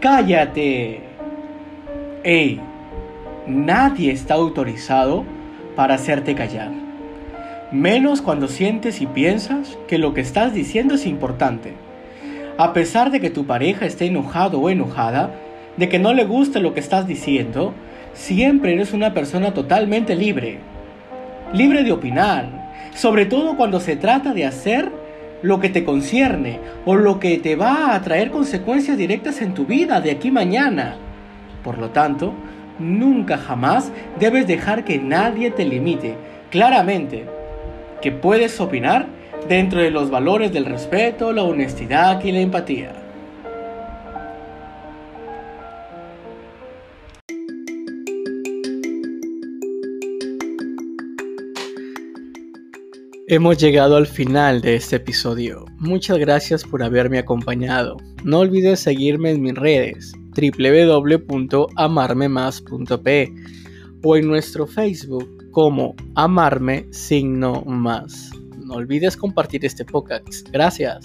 cállate. Ey, nadie está autorizado para hacerte callar. Menos cuando sientes y piensas que lo que estás diciendo es importante. A pesar de que tu pareja esté enojado o enojada, de que no le guste lo que estás diciendo, siempre eres una persona totalmente libre. Libre de opinar, sobre todo cuando se trata de hacer lo que te concierne o lo que te va a traer consecuencias directas en tu vida de aquí mañana. Por lo tanto, nunca jamás debes dejar que nadie te limite. Claramente, que puedes opinar dentro de los valores del respeto, la honestidad y la empatía. Hemos llegado al final de este episodio. Muchas gracias por haberme acompañado. No olvides seguirme en mis redes www.amarmemas.p o en nuestro Facebook como Amarme Signo Más. No olvides compartir este podcast. Gracias.